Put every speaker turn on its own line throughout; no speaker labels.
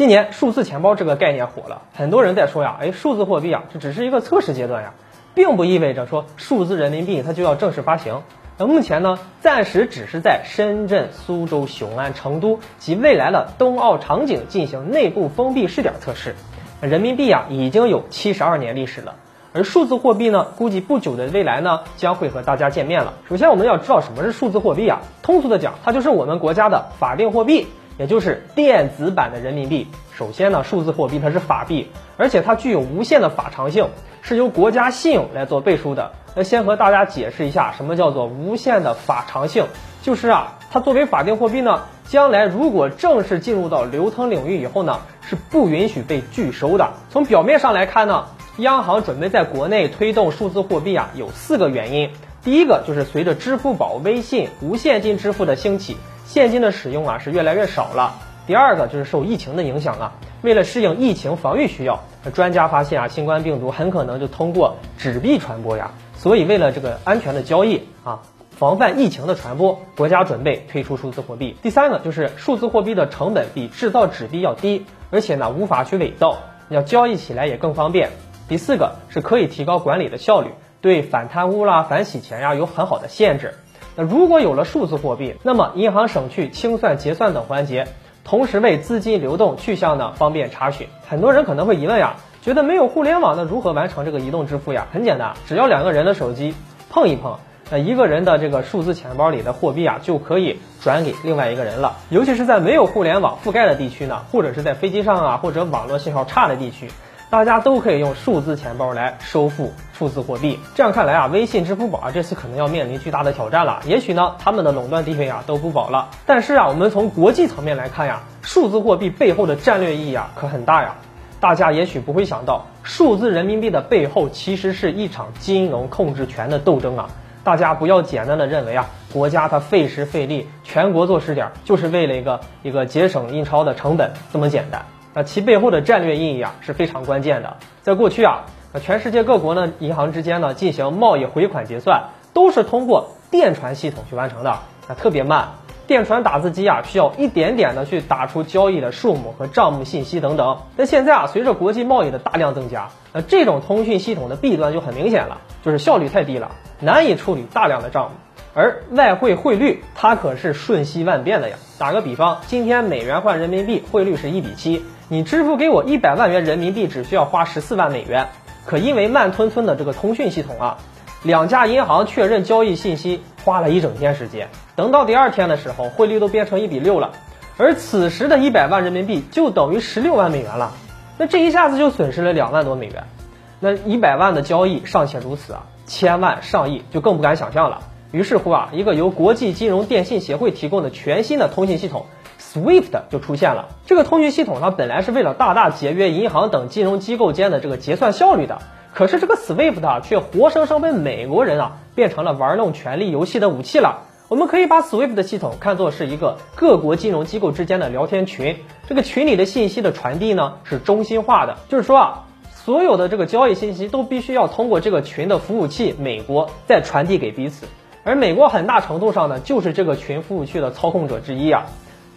今年数字钱包这个概念火了，很多人在说呀，哎，数字货币啊，这只是一个测试阶段呀，并不意味着说数字人民币它就要正式发行。那目前呢，暂时只是在深圳、苏州、雄安、成都及未来的冬奥场景进行内部封闭试点测试。人民币啊，已经有七十二年历史了，而数字货币呢，估计不久的未来呢，将会和大家见面了。首先，我们要知道什么是数字货币啊？通俗的讲，它就是我们国家的法定货币，也就是电子版的人民币。首先呢，数字货币它是法币，而且它具有无限的法偿性，是由国家信用来做背书的。那先和大家解释一下，什么叫做无限的法偿性？就是啊，它作为法定货币呢，将来如果正式进入到流通领域以后呢，是不允许被拒收的。从表面上来看呢，央行准备在国内推动数字货币啊，有四个原因。第一个就是随着支付宝、微信无现金支付的兴起，现金的使用啊是越来越少了。第二个就是受疫情的影响啊，为了适应疫情防御需要，专家发现啊，新冠病毒很可能就通过纸币传播呀。所以，为了这个安全的交易啊，防范疫情的传播，国家准备推出数字货币。第三个就是数字货币的成本比制造纸币要低，而且呢无法去伪造，要交易起来也更方便。第四个是可以提高管理的效率，对反贪污啦、反洗钱呀有很好的限制。如果有了数字货币，那么银行省去清算、结算等环节，同时为资金流动去向呢方便查询。很多人可能会疑问呀。觉得没有互联网，那如何完成这个移动支付呀？很简单，只要两个人的手机碰一碰，那一个人的这个数字钱包里的货币啊，就可以转给另外一个人了。尤其是在没有互联网覆盖的地区呢，或者是在飞机上啊，或者网络信号差的地区，大家都可以用数字钱包来收付数字货币。这样看来啊，微信、支付宝啊，这次可能要面临巨大的挑战了。也许呢，他们的垄断地位啊都不保了。但是啊，我们从国际层面来看呀，数字货币背后的战略意义啊，可很大呀。大家也许不会想到，数字人民币的背后其实是一场金融控制权的斗争啊！大家不要简单的认为啊，国家它费时费力，全国做试点，就是为了一个一个节省印钞的成本这么简单。那其背后的战略意义啊是非常关键的。在过去啊，全世界各国呢银行之间呢进行贸易回款结算，都是通过电传系统去完成的，那特别慢。电传打字机啊，需要一点点的去打出交易的数目和账目信息等等。那现在啊，随着国际贸易的大量增加，那这种通讯系统的弊端就很明显了，就是效率太低了，难以处理大量的账目。而外汇汇率它可是瞬息万变的呀。打个比方，今天美元换人民币汇率是一比七，你支付给我一百万元人民币只需要花十四万美元，可因为慢吞吞的这个通讯系统啊。两家银行确认交易信息花了一整天时间，等到第二天的时候，汇率都变成一比六了，而此时的一百万人民币就等于十六万美元了，那这一下子就损失了两万多美元，那一百万的交易尚且如此啊，千万上亿就更不敢想象了。于是乎啊，一个由国际金融电信协会提供的全新的通信系统 SWIFT 就出现了。这个通讯系统它本来是为了大大节约银行等金融机构间的这个结算效率的。可是这个 SWIFT 啊，却活生生被美国人啊变成了玩弄权力游戏的武器了。我们可以把 SWIFT 的系统看作是一个各国金融机构之间的聊天群，这个群里的信息的传递呢是中心化的，就是说啊，所有的这个交易信息都必须要通过这个群的服务器美国再传递给彼此，而美国很大程度上呢就是这个群服务器的操控者之一啊，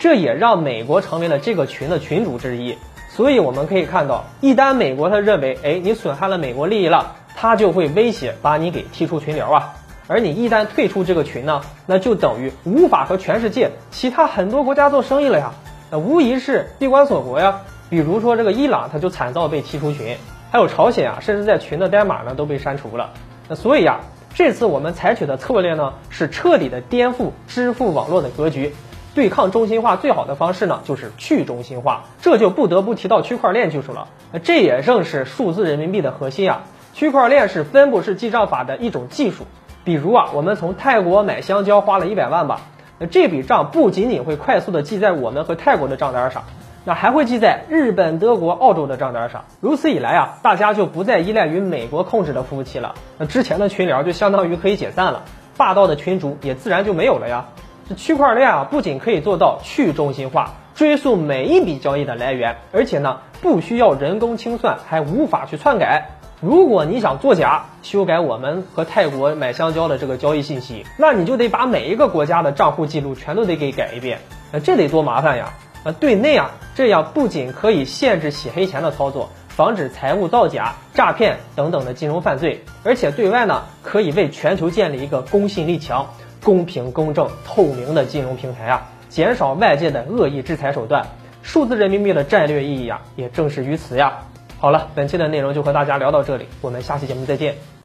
这也让美国成为了这个群的群主之一。所以我们可以看到，一旦美国他认为，哎，你损害了美国利益了，他就会威胁把你给踢出群聊啊。而你一旦退出这个群呢，那就等于无法和全世界其他很多国家做生意了呀。那无疑是闭关锁国呀。比如说这个伊朗，他就惨遭被踢出群，还有朝鲜啊，甚至在群的代码呢都被删除了。那所以啊，这次我们采取的策略呢，是彻底的颠覆支付网络的格局。对抗中心化最好的方式呢，就是去中心化，这就不得不提到区块链技术了。这也正是数字人民币的核心啊。区块链是分布式记账法的一种技术。比如啊，我们从泰国买香蕉花了一百万吧，那这笔账不仅仅会快速的记在我们和泰国的账单上，那还会记在日本、德国、澳洲的账单上。如此一来啊，大家就不再依赖于美国控制的服务器了。那之前的群聊就相当于可以解散了，霸道的群主也自然就没有了呀。这区块链啊，不仅可以做到去中心化，追溯每一笔交易的来源，而且呢，不需要人工清算，还无法去篡改。如果你想作假，修改我们和泰国买香蕉的这个交易信息，那你就得把每一个国家的账户记录全都得给改一遍，那这得多麻烦呀！呃，对内啊，这样不仅可以限制洗黑钱的操作，防止财务造假、诈骗等等的金融犯罪，而且对外呢，可以为全球建立一个公信力强、公平公正、透明的金融平台啊，减少外界的恶意制裁手段。数字人民币的战略意义啊，也正是于此呀。好了，本期的内容就和大家聊到这里，我们下期节目再见。